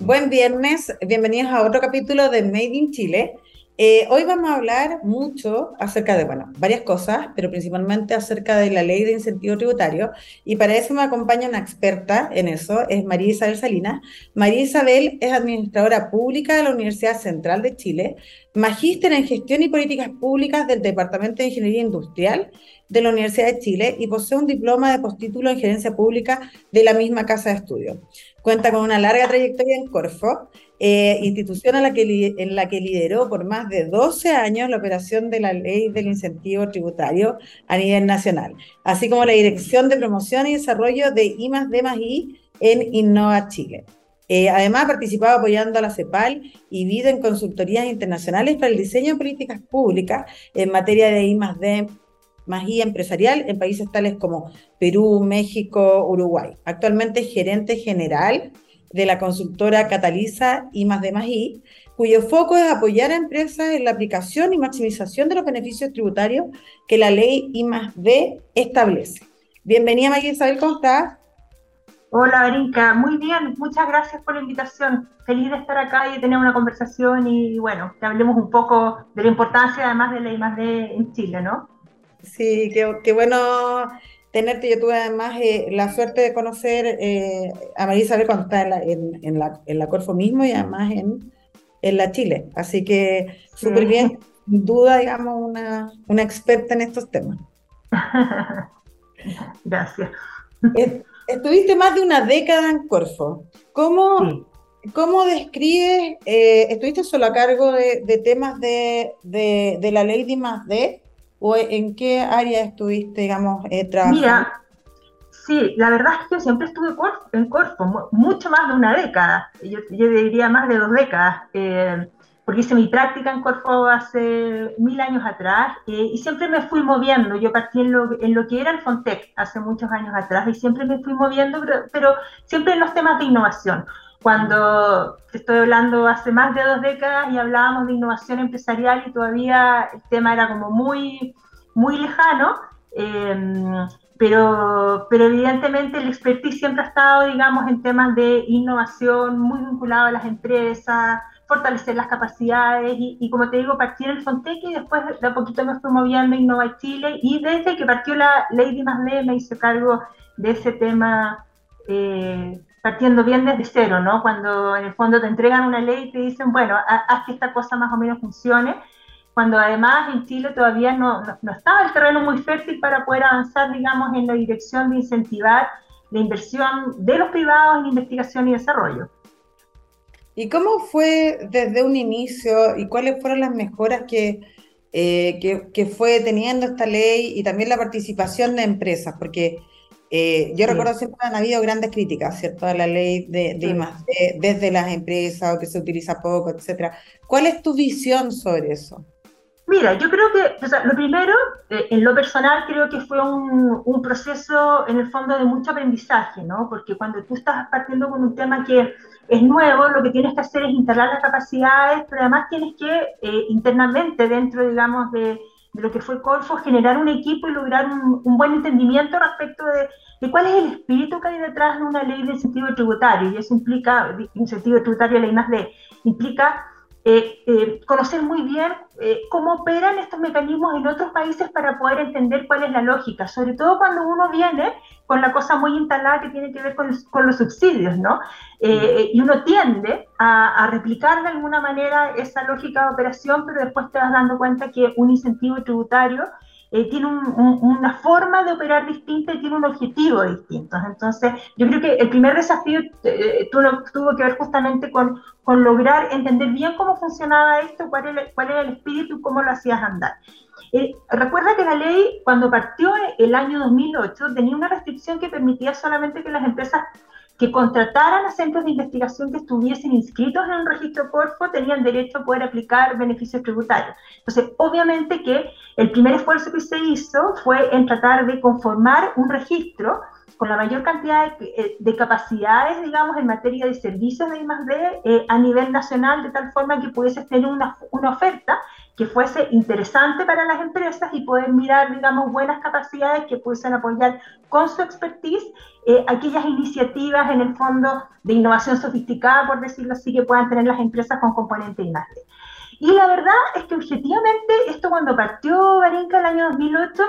Buen viernes, bienvenidos a otro capítulo de Made in Chile. Eh, hoy vamos a hablar mucho acerca de, bueno, varias cosas, pero principalmente acerca de la ley de incentivo tributario. Y para eso me acompaña una experta en eso, es María Isabel Salinas. María Isabel es administradora pública de la Universidad Central de Chile, magíster en gestión y políticas públicas del Departamento de Ingeniería Industrial de la Universidad de Chile y posee un diploma de postítulo en gerencia pública de la misma casa de estudio. Cuenta con una larga trayectoria en Corfo, eh, institución en la, que, lideró por más de 12 años la operación de la ley del incentivo tributario a nivel nacional, así como la dirección de promoción y desarrollo de I D I en Innova Chile. Eh, además, ha participado apoyando a la CEPAL y vida en consultorías internacionales para el diseño de políticas públicas en materia de I D más empresarial en países tales como Perú, México, Uruguay. Actualmente es gerente general de la consultora Cataliza I más D más I, cuyo foco es apoyar a empresas en la aplicación y maximización de los beneficios tributarios que la ley I más D establece. Bienvenida María Isabel, ¿cómo estás? Hola, Brinca. Muy bien, muchas gracias por la invitación. Feliz de estar acá y de tener una conversación y, bueno, que hablemos un poco de la importancia además de la I más D en Chile, ¿no? Sí, qué, bueno tenerte. Yo tuve además eh, la suerte de conocer eh, a María Isabel cuando estaba en la, en, la, Corfo mismo y además en, en la Chile. Así que súper bien, sin duda, digamos, una, una experta en estos temas. Gracias. Estuviste más de una década en Corfo. ¿Cómo, ¿cómo describes, eh, estuviste solo a cargo de, de temas de, de, de, la ley de más D? ¿O en qué área estuviste, digamos, eh, trabajando? Mira, sí, la verdad es que yo siempre estuve en Corfo, mucho más de una década, yo, diría más de dos décadas, eh, porque hice mi práctica en Corfo hace mil años atrás eh, y siempre me fui moviendo, yo partí en lo, en lo, que era el Fontec hace muchos años atrás y siempre me fui moviendo, pero siempre en los temas de innovación cuando estoy hablando hace más de dos décadas y hablábamos de innovación empresarial y todavía el tema era como muy, muy lejano, em, pero, pero evidentemente el expertise siempre ha estado, digamos, en temas de innovación muy vinculado a las empresas, fortalecer las capacidades y, como te digo, partí en el Fontec y después de a poquito me fui moviendo Innova Chile y desde que partió la Lady Más me hice cargo de ese tema eh, partiendo bien desde cero, ¿no? Cuando en el fondo te entregan una ley y te dicen, bueno, haz que esta cosa más o menos funcione, cuando además en Chile todavía no, no, estaba el terreno muy fértil para poder avanzar, digamos, en la dirección de incentivar la inversión de los privados en investigación y desarrollo. ¿Y cómo fue desde un inicio y cuáles fueron las mejoras que, eh, que, que, fue teniendo esta ley y también la participación de empresas? Porque eh, yo recuerdo siempre han habido grandes críticas, ¿cierto? A la ley de, de desde las empresas o que se utiliza poco, etcétera. ¿Cuál es tu visión sobre eso? Mira, yo creo que, o sea, lo primero, eh, en lo personal, creo que fue un, un, proceso en el fondo de mucho aprendizaje, ¿no? Porque cuando tú estás partiendo con un tema que es nuevo, lo que tienes que hacer es instalar las capacidades, pero además tienes que eh, internamente, dentro, digamos, de, de lo que fue Corfo, generar un equipo y lograr un, buen entendimiento respecto de, de, cuál es el espíritu que hay detrás de una ley de incentivo tributario. Y eso implica, incentivo tributario, ley más de, implica eh, eh, conocer muy bien eh, cómo operan estos mecanismos en otros países para poder entender cuál es la lógica, sobre todo cuando uno viene con la cosa muy instalada que tiene que ver con, con los subsidios, ¿no? y uno tiende a, a, replicar de alguna manera esa lógica de operación, pero después te vas dando cuenta que un incentivo tributario eh, tiene una forma de operar distinta y tiene un objetivo distinto. Entonces, yo creo que el primer desafío eh, tuvo que ver justamente con, con, lograr entender bien cómo funcionaba esto, cuál era, cuál era el espíritu y cómo lo hacías andar. Eh, recuerda que la ley, cuando partió el año 2008, tenía una restricción que permitía solamente que las empresas que contrataran a centros de investigación que estuviesen inscritos en un registro Corfo tenían derecho a poder aplicar beneficios tributarios. Entonces, obviamente que el primer esfuerzo que se hizo fue en tratar de conformar un registro con la mayor cantidad de, de, capacidades, digamos, en materia de servicios de I+.D. a nivel nacional, de tal forma que pudiese tener una, una oferta que fuese interesante para las empresas y poder mirar, digamos, buenas capacidades que pudiesen apoyar con su expertise eh, aquellas iniciativas en el fondo de innovación sofisticada, por decirlo así, que puedan tener las empresas con componente I+D. Y la verdad es que objetivamente esto cuando partió Barinca el año 2008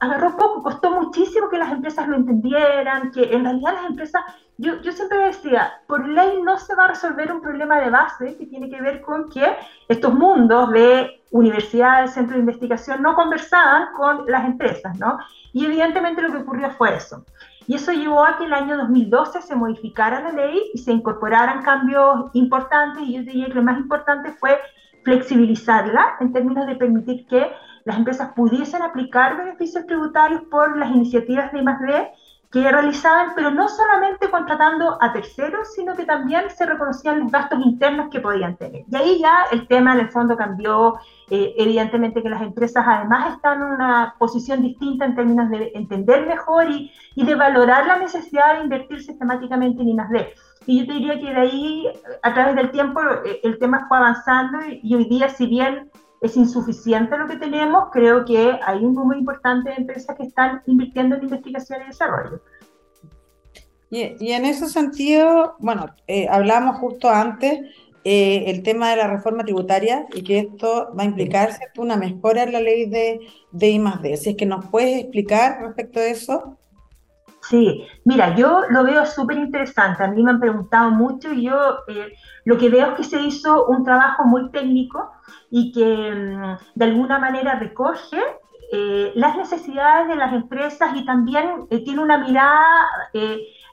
agarró poco, costó muchísimo que las empresas lo entendieran, que en realidad las empresas, yo, yo siempre decía, por ley no se va a resolver un problema de base que tiene que ver con que estos mundos de universidades, centros de investigación no conversaban con las empresas, ¿no? Y evidentemente lo que ocurrió fue eso. Y eso llevó a que el año 2012 se modificara la ley y se incorporaran cambios importantes, y yo diría que lo más importante fue flexibilizarla en términos de permitir que las empresas pudiesen aplicar beneficios tributarios por las iniciativas de I+D que realizaban, pero no solamente contratando a terceros, sino que también se reconocían los gastos internos que podían tener. Y ahí ya el tema en el fondo cambió, eh, evidentemente que las empresas además están en una posición distinta en términos de entender mejor y, y de valorar la necesidad de invertir sistemáticamente en I+D. Y yo te diría que de ahí, a través del tiempo, eh, el tema fue avanzando y hoy día, si bien es insuficiente lo que tenemos, creo que hay un número importante de empresas que están invirtiendo en investigación y desarrollo. Y, en ese sentido, bueno, eh, hablamos justo antes eh, el tema de la reforma tributaria y que esto va a implicar una mejora en la ley de, de I+.D. Si es que nos puedes explicar respecto a eso. Sí, mira, yo lo veo súper interesante. A mí me han preguntado mucho y yo eh, lo que veo es que se hizo un trabajo muy técnico y que mm, de alguna manera recoge eh, las necesidades de las empresas y también eh, tiene una mirada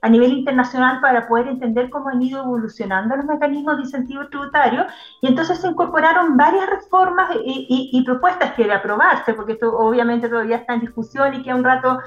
a nivel internacional para poder entender cómo han ido evolucionando los mecanismos de incentivo tributario y entonces se incorporaron varias reformas y, propuestas que de aprobarse, porque esto obviamente todavía está en discusión y que un rato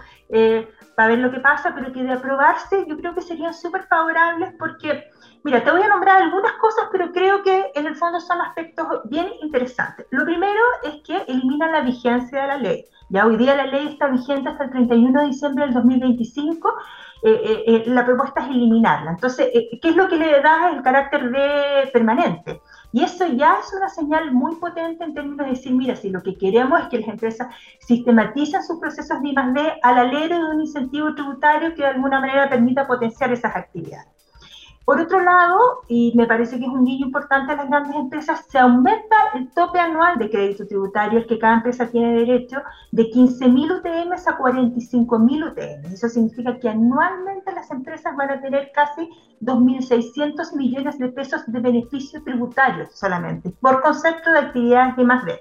para ver lo que pasa, pero que de aprobarse yo creo que serían súper favorables porque, mira, te voy a nombrar algunas cosas, pero creo que en el fondo son aspectos bien interesantes. Lo primero es que eliminan la vigencia de la ley. Ya hoy día la ley está vigente hasta el 31 de diciembre del 2025. Eh, eh, eh, la propuesta es eliminarla. Entonces, ¿qué es lo que le da el carácter de permanente? Y eso ya es una señal muy potente en términos de decir, mira, si lo que queremos es que las empresas sistematicen sus procesos de I+.D. al alero de un incentivo tributario que de alguna manera permita potenciar esas actividades. Por otro lado, y me parece que es un guillo importante a las grandes empresas, se aumenta el tope anual de crédito tributario que cada empresa tiene derecho de 15.000 UTM a 45.000 UTM. Eso significa que anualmente las empresas van a tener casi 2.600 millones de pesos de beneficios tributarios solamente, por concepto de actividades de más de.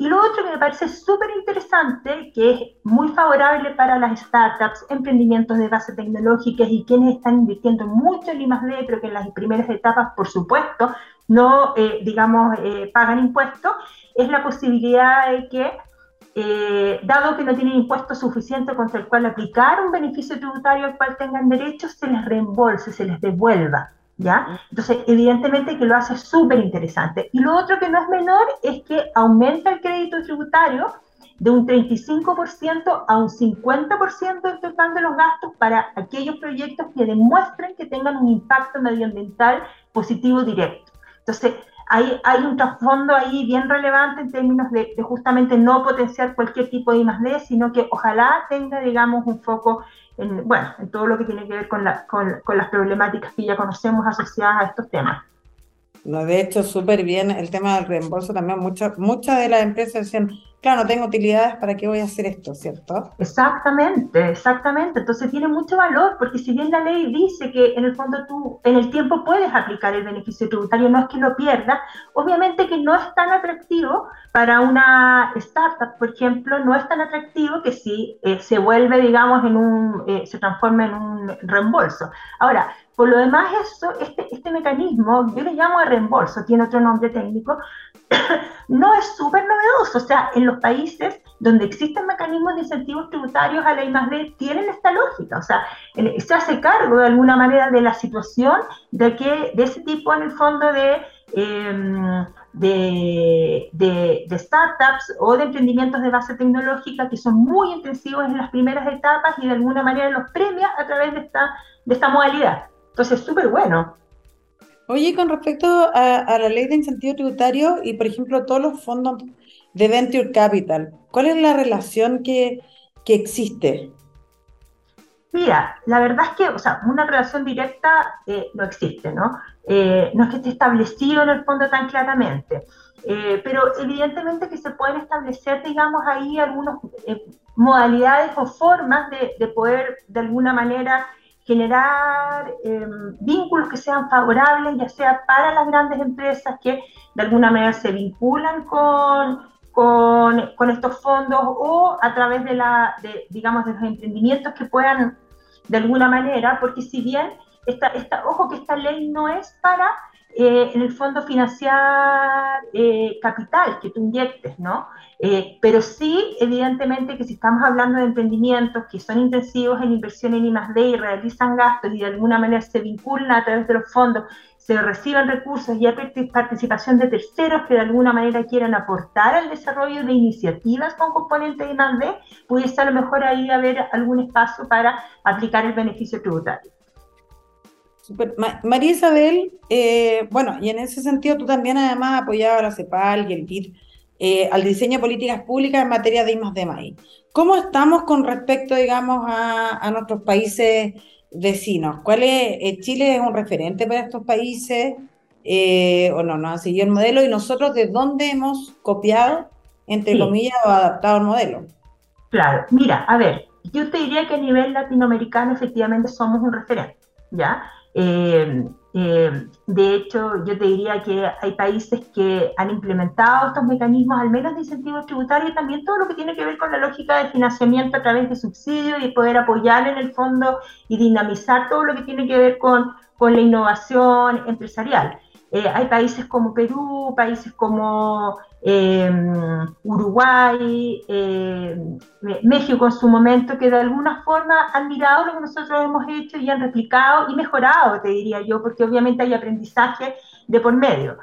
Y lo otro que me parece súper interesante, que es muy favorable para las startups, emprendimientos de base tecnológica y quienes están invirtiendo mucho en I+.D., pero que en las primeras etapas, por supuesto, no, eh, digamos, eh, pagan impuestos, es la posibilidad de que, eh, dado que no tienen impuesto suficiente contra el cual aplicar un beneficio tributario al cual tengan derecho, se les reembolse, se les devuelva. ¿Ya? Entonces, evidentemente que lo hace súper interesante. Y lo otro que no es menor es que aumenta el crédito tributario de un 35% a un 50% del total de los gastos para aquellos proyectos que demuestren que tengan un impacto medioambiental positivo directo. Entonces, hay, hay un trasfondo ahí bien relevante en términos de, justamente no potenciar cualquier tipo de I+.D., sino que ojalá tenga, digamos, un foco en, bueno, en todo lo que tiene que ver con, la, con, con las problemáticas que ya conocemos asociadas a estos temas. No, de hecho, súper bien el tema del reembolso también. Muchas muchas de las empresas decían, claro, no tengo utilidades, ¿para qué voy a hacer esto? ¿Cierto? Exactamente, exactamente. Entonces tiene mucho valor, porque si bien la ley dice que en el fondo tú en el tiempo puedes aplicar el beneficio tributario, no es que lo pierdas, obviamente que no es tan atractivo para una startup, por ejemplo, no es tan atractivo que si eh, se vuelve, digamos, en un, eh, se transforma en un reembolso. Ahora, por lo demás, eso, este, este mecanismo, yo le llamo de reembolso, tiene otro nombre técnico, no es súper novedoso. O sea, en los países donde existen mecanismos de incentivos tributarios a la I+.D. tienen esta lógica. O sea, se hace cargo de alguna manera de la situación de que de ese tipo en el fondo de, de, de, startups o de emprendimientos de base tecnológica que son muy intensivos en las primeras etapas y de alguna manera los premia a través de esta, de esta modalidad. Entonces, súper bueno. Oye, con respecto a, la ley de incentivo tributario y, por ejemplo, todos los fondos de Venture Capital, ¿cuál es la relación que, que existe? Mira, la verdad es que, o sea, una relación directa eh, no existe, ¿no? Eh, no es que esté establecido en el fondo tan claramente, eh, pero evidentemente que se pueden establecer, digamos, ahí algunas modalidades o formas de, de, poder, de alguna manera, generar vínculos que sean favorables, ya sea para las grandes empresas que de alguna manera se vinculan con, con, estos fondos o a través de, la, digamos, de los emprendimientos que puedan de alguna manera, porque si bien, esta, esta, ojo que esta ley no es para, eh, en el fondo, financiar eh, capital que tú inyectes, ¿no? Eh, pero sí, evidentemente, que si estamos hablando de emprendimientos que son intensivos en inversión en I+.D. y realizan gastos y de alguna manera se vinculan a través de los fondos se reciban recursos y hay participación de terceros que de alguna manera quieran aportar al desarrollo de iniciativas con componentes de más D, pudiese a lo mejor ahí haber algún espacio para aplicar el beneficio tributario. María Isabel, eh, bueno, y en ese sentido tú también además apoyado a la CEPAL y el BID eh, al diseño de políticas públicas en materia de I+, de ¿Cómo estamos con respecto, digamos, a, a nuestros países vecinos. ¿Cuál es? Eh, Chile es un referente para estos países, eh, o no, no han seguido el modelo, y nosotros de dónde hemos copiado, entre comillas, o adaptado el modelo. Claro, mira, a ver, yo te diría que a nivel latinoamericano efectivamente somos un referente, ¿ya? Eh, eh, de hecho, yo te diría que hay países que han implementado estos mecanismos, al menos de incentivos tributarios, y también todo lo que tiene que ver con la lógica de financiamiento a través de subsidios y poder apoyar en el fondo y dinamizar todo lo que tiene que ver con, con la innovación empresarial. Eh, hay países como Perú, países como em, Uruguay, em, México en su momento, que de alguna forma han mirado lo que nosotros hemos hecho y han replicado y mejorado, te diría yo, porque obviamente hay aprendizaje de por medio.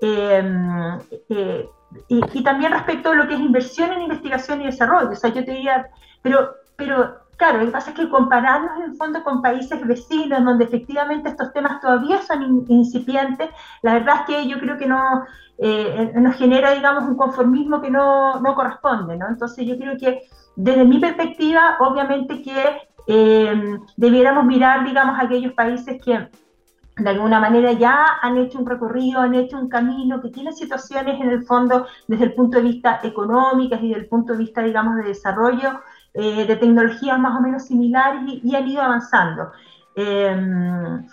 Em, eh, y, también respecto a lo que es inversión en investigación y desarrollo, o sea, yo te diría, pero, pero Claro, lo que pasa es que compararnos en el fondo con países vecinos, donde efectivamente estos temas todavía son incipientes, la verdad es que yo creo que no eh, nos genera, digamos, un conformismo que no, no, corresponde, ¿no? Entonces yo creo que desde mi perspectiva, obviamente que eh, debiéramos mirar, digamos, aquellos países que de alguna manera ya han hecho un recorrido, han hecho un camino, que tienen situaciones en el fondo desde el punto de vista económico y desde el punto de vista, digamos, de desarrollo, eh, de tecnologías más o menos similares y, han ido avanzando. Em,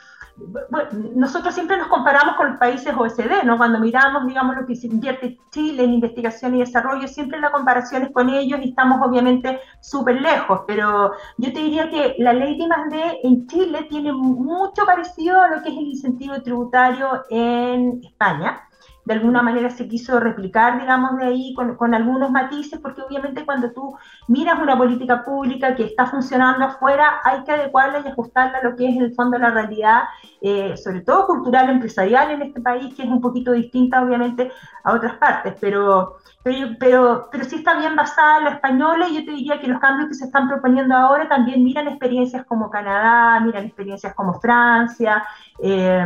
nosotros siempre nos comparamos con los países OSD, ¿no? Cuando miramos, digamos, lo que se invierte Chile en investigación y desarrollo, siempre la comparación es con ellos y estamos obviamente súper lejos, pero yo te diría que la ley de I+.D. en Chile tiene mucho parecido a lo que es el incentivo tributario en España de alguna manera se quiso replicar, digamos, de ahí con, algunos matices, porque obviamente cuando tú miras una política pública que está funcionando afuera, hay que adecuarla y ajustarla a lo que es en el fondo la realidad, eh, sobre todo cultural, empresarial en este país, que es un poquito distinta, obviamente, a otras partes, pero, pero, pero, pero sí está bien basada en la española y yo te diría que los cambios que se están proponiendo ahora también miran experiencias como Canadá, miran experiencias como Francia, eh,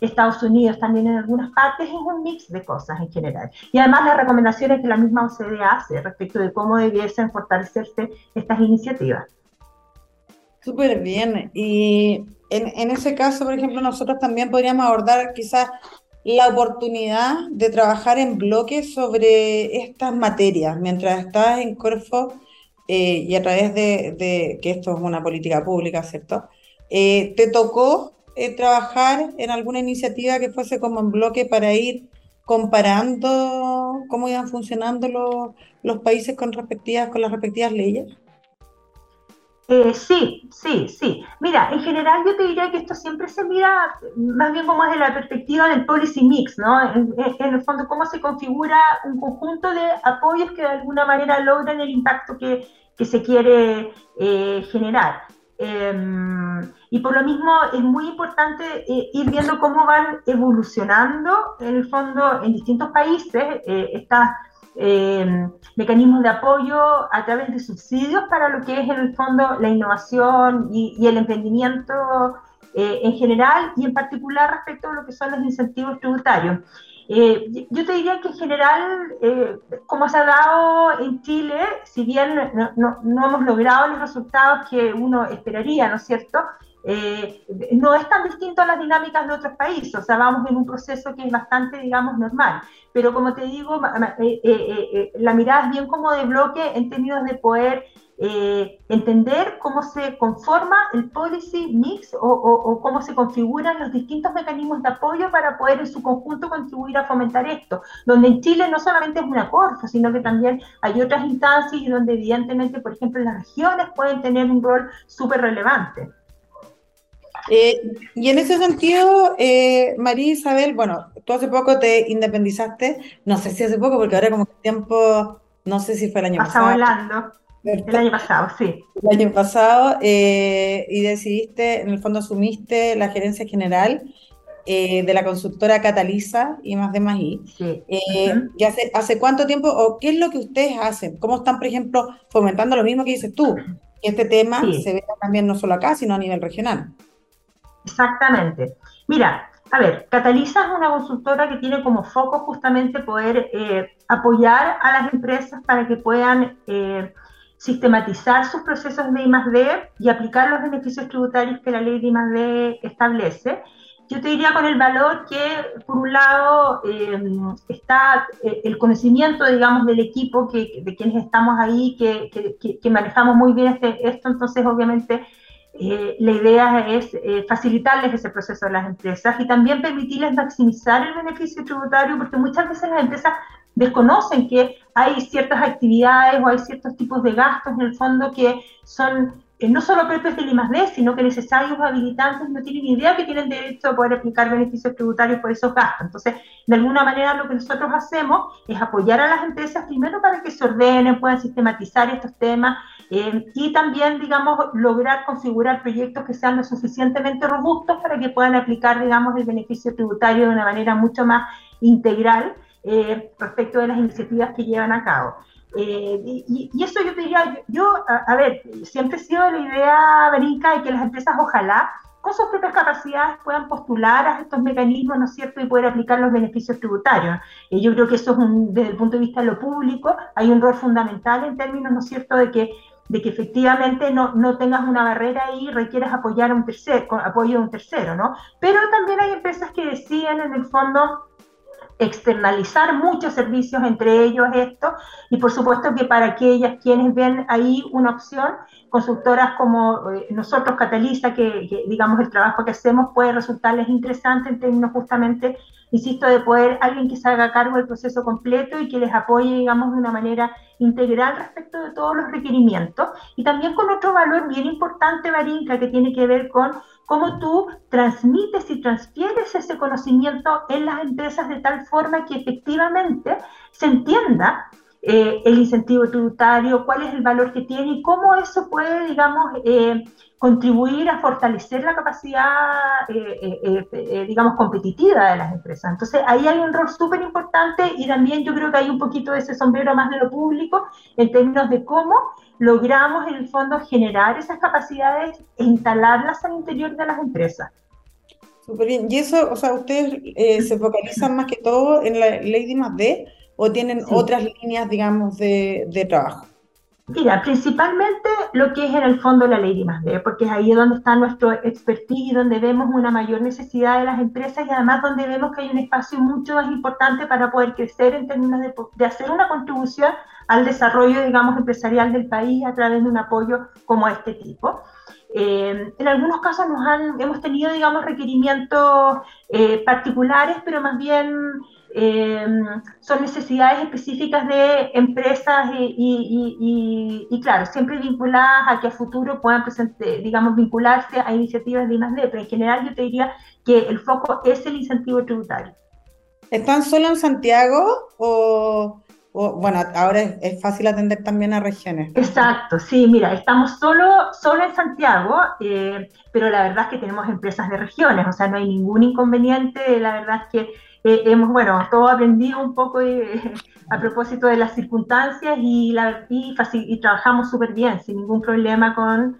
Estados Unidos también en algunas partes, es un mix de cosas en general. Y además las recomendaciones que la misma OCDE hace respecto de cómo debiesen fortalecerse estas iniciativas. Súper bien. Y en, en, ese caso, por ejemplo, nosotros también podríamos abordar quizás la oportunidad de trabajar en bloques sobre estas materias. Mientras estás en Corfo eh, y a través de, que esto es una política pública, ¿cierto? Eh, ¿Te tocó eh, trabajar en alguna iniciativa que fuese como en bloque para ir comparando cómo iban funcionando los, los países con, respectivas, con las respectivas leyes? Eh, sí, sí, sí. Mira, en general yo te diría que esto siempre se mira más bien como desde la perspectiva del policy mix, ¿no? En, el fondo, cómo se configura un conjunto de apoyos que de alguna manera logran el impacto que, que se quiere eh, generar. Em, y por lo mismo es muy importante eh, ir viendo cómo van evolucionando en el fondo en distintos países eh, estos em, mecanismos de apoyo a través de subsidios para lo que es en el fondo la innovación y, el emprendimiento eh, en general y en particular respecto a lo que son los incentivos tributarios. Eh, yo te diría que en general, eh, como se ha dado en Chile, si bien no, hemos logrado los resultados que uno esperaría, ¿no es cierto? Eh, no es tan distinto a las dinámicas de otros países, o sea, vamos en un proceso que es bastante, digamos, normal. Pero como te digo, la mirada es bien como de bloque en términos de poder eh, entender cómo se conforma el policy mix o, cómo se configuran los distintos mecanismos de apoyo para poder en su conjunto contribuir a fomentar esto, donde en Chile no solamente es una corfa, sino que también hay otras instancias y donde evidentemente, por ejemplo, las regiones pueden tener un rol súper relevante. Eh, y en ese sentido, eh, María Isabel, bueno, tú hace poco te independizaste, no sé si hace poco, porque ahora como que el tiempo, no sé si fue el año pasado. volando. El año pasado, sí. El año pasado, eh, y decidiste, en el fondo asumiste la gerencia general eh, de la consultora Cataliza y más de más y. Sí. Eh, ¿Y hace, hace cuánto tiempo, o qué es lo que ustedes hacen? ¿Cómo están, por ejemplo, fomentando lo mismo que dices tú? Que este tema se vea también no solo acá, sino a nivel regional. Exactamente. Mira, a ver, Cataliza es una consultora que tiene como foco justamente poder apoyar a las empresas para que puedan sistematizar sus procesos de I+D y aplicar los beneficios tributarios que la ley de I+D establece. Yo te diría con el valor que, por un lado, eh, está eh, el conocimiento, digamos, del equipo, que, de quienes estamos ahí, que, que, manejamos muy bien este, esto, entonces, obviamente, eh, la idea es facilitarles ese proceso a las empresas y también permitirles maximizar el beneficio tributario, porque muchas veces las empresas desconocen que hay ciertas actividades o hay ciertos tipos de gastos en el fondo que son eh, no solo propios del I+D, sino que necesarios habilitantes no tienen idea que tienen derecho a poder aplicar beneficios tributarios por esos gastos. Entonces, de alguna manera lo que nosotros hacemos es apoyar a las empresas primero para que se ordenen, puedan sistematizar estos temas eh, y también, digamos, lograr configurar proyectos que sean lo suficientemente robustos para que puedan aplicar, digamos, el beneficio tributario de una manera mucho más integral eh, respecto de las iniciativas que llevan a cabo. Eh, y, eso yo diría, yo, a, ver, siempre he sido la idea, Verica, de que las empresas ojalá con sus propias capacidades puedan postular a estos mecanismos, ¿no es cierto?, y poder aplicar los beneficios tributarios. y yo creo que eso es un, desde el punto de vista de lo público, hay un rol fundamental en términos, ¿no es cierto?, de que de que efectivamente no, no tengas una barrera y requieres apoyar a un tercero, apoyo de un tercero, ¿no? Pero también hay empresas que deciden en el fondo externalizar muchos servicios, entre ellos esto, y por supuesto que para aquellas quienes ven ahí una opción, consultoras como eh, nosotros, Cataliza, que, digamos el trabajo que hacemos puede resultarles interesante en términos justamente, insisto, de poder alguien que se haga cargo del proceso completo y que les apoye, digamos, de una manera integral respecto de todos los requerimientos. Y también con otro valor bien importante, Barinca, que tiene que ver con cómo tú transmites y transfieres ese conocimiento en las empresas de tal forma que efectivamente se entienda eh, el incentivo tributario, cuál es el valor que tiene y cómo eso puede, digamos, eh, contribuir a fortalecer la capacidad, eh, digamos, competitiva de las empresas. Entonces, ahí hay un rol súper importante y también yo creo que hay un poquito de ese sombrero más de lo público en términos de cómo logramos en el fondo generar esas capacidades e instalarlas al interior de las empresas. Súper bien. ¿Y eso, o sea, ustedes eh, se focalizan más que todo en la ley de más D o tienen otras líneas, digamos, de, de, trabajo? Mira, principalmente lo que es en el fondo la ley de más D, porque es ahí donde está nuestro expertise y donde vemos una mayor necesidad de las empresas y además donde vemos que hay un espacio mucho más importante para poder crecer en términos de, de hacer una contribución al desarrollo, digamos, empresarial del país a través de un apoyo como este tipo. Eh, en algunos casos nos han, hemos tenido, digamos, requerimientos eh, particulares, pero más bien eh, son necesidades específicas de empresas y, claro, siempre vinculadas a que a futuro puedan, digamos, vincularse a iniciativas de I+.D., pero en general yo te diría que el foco es el incentivo tributario. ¿Están solo en Santiago o bueno, ahora es, fácil atender también a regiones. Exacto, sí, mira, estamos solo, solo en Santiago, eh, pero la verdad es que tenemos empresas de regiones, o sea, no hay ningún inconveniente, la verdad es que eh, hemos, bueno, todo aprendido un poco eh, a propósito de las circunstancias y, la, y, y trabajamos súper bien, sin ningún problema con,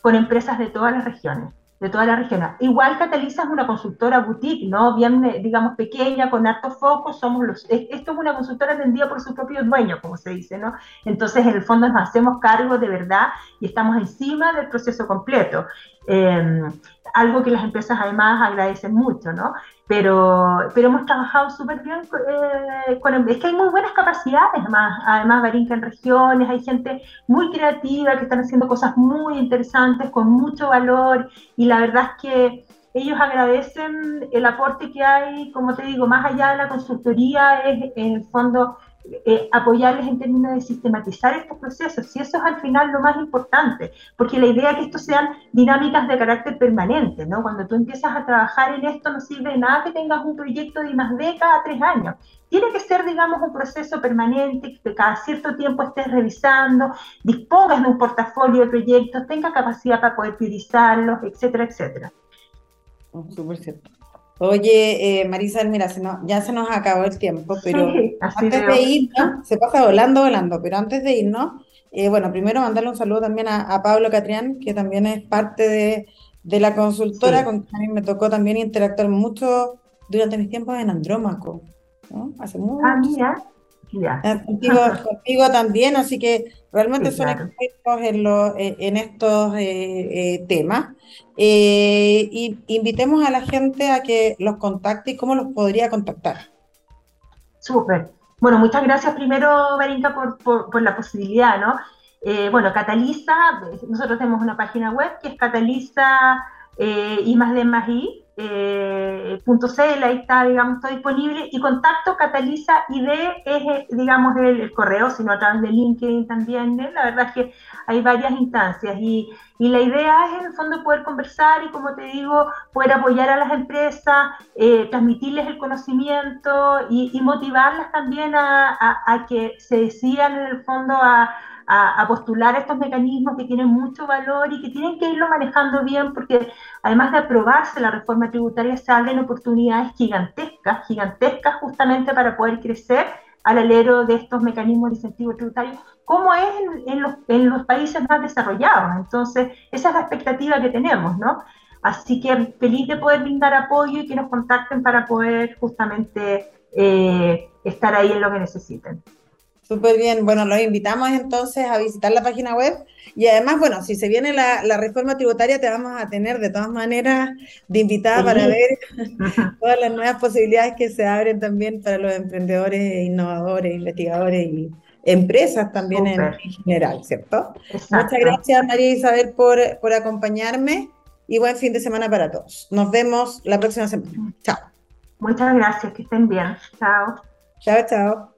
con empresas de todas las regiones de toda la región. Igual Cataliza es una consultora boutique, ¿no? Bien, eh, digamos, pequeña, con alto foco, somos los, esto es una consultora atendida por su propio dueño, como se dice, ¿no? Entonces, en el fondo nos hacemos cargo de verdad y estamos encima del proceso completo. Eh, algo que las empresas además agradecen mucho, ¿no? Pero, pero hemos trabajado súper bien eh, con, es que hay muy buenas capacidades, además, además Barinca en regiones, hay gente muy creativa que están haciendo cosas muy interesantes, con mucho valor, y la verdad es que ellos agradecen el aporte que hay, como te digo, más allá de la consultoría, es en el fondo eh, apoyarles en términos de sistematizar estos procesos. Y eso es al final lo más importante, porque la idea es que esto sean dinámicas de carácter permanente, ¿no? Cuando tú empiezas a trabajar en esto no sirve de nada que tengas un proyecto de más de cada tres años. Tiene que ser, digamos, un proceso permanente, que cada cierto tiempo estés revisando, dispongas de un portafolio de proyectos, tengas capacidad para poder priorizarlos, etcétera, etcétera. Súper cierto. Oye, eh, Marisa, mira, ya se nos acabó el tiempo, pero antes de irnos, se pasa volando, volando, pero antes de irnos, eh, bueno, primero mandarle un saludo también a, Pablo Catrián, que también es parte de, la consultora, con quien me tocó también interactuar mucho durante mis tiempos en Andrómaco, ¿no? Hace mucho. Ah, mira. Ah, contigo, también, así que realmente son expertos en, eh, en estos eh, eh, temas. y invitemos a la gente a que los contacte y cómo los podría contactar. Súper. Bueno, muchas gracias primero, Berinka, por, por, la posibilidad, ¿no? bueno, Cataliza, nosotros tenemos una página web que es Cataliza y más de más y, eh, .cl, ahí está, digamos, todo disponible, y contacto Cataliza ID es, digamos, el, correo, sino a través de LinkedIn también, ¿eh? la verdad es que hay varias instancias, y, y, la idea es en el fondo poder conversar y, como te digo, poder apoyar a las empresas, eh, transmitirles el conocimiento y, motivarlas también a, a, que se decidan en el fondo a a, postular estos mecanismos que tienen mucho valor y que tienen que irlo manejando bien porque además de aprobarse la reforma tributaria se abren oportunidades gigantescas, gigantescas justamente para poder crecer al alero de estos mecanismos de incentivo tributario, como es en, los, en los países más desarrollados. Entonces, esa es la expectativa que tenemos, ¿no? Así que feliz de poder brindar apoyo y que nos contacten para poder justamente eh, estar ahí en lo que necesiten. Súper bien. Bueno, los invitamos entonces a visitar la página web y además, bueno, si se viene la, reforma tributaria, te vamos a tener de todas maneras de invitada para ver todas las nuevas posibilidades que se abren también para los emprendedores, innovadores, investigadores y empresas también en, general, ¿cierto? Muchas gracias, María Isabel, por, por acompañarme y buen fin de semana para todos. Nos vemos la próxima semana. Chao. Muchas gracias, que estén bien. Chao. Chao, chao.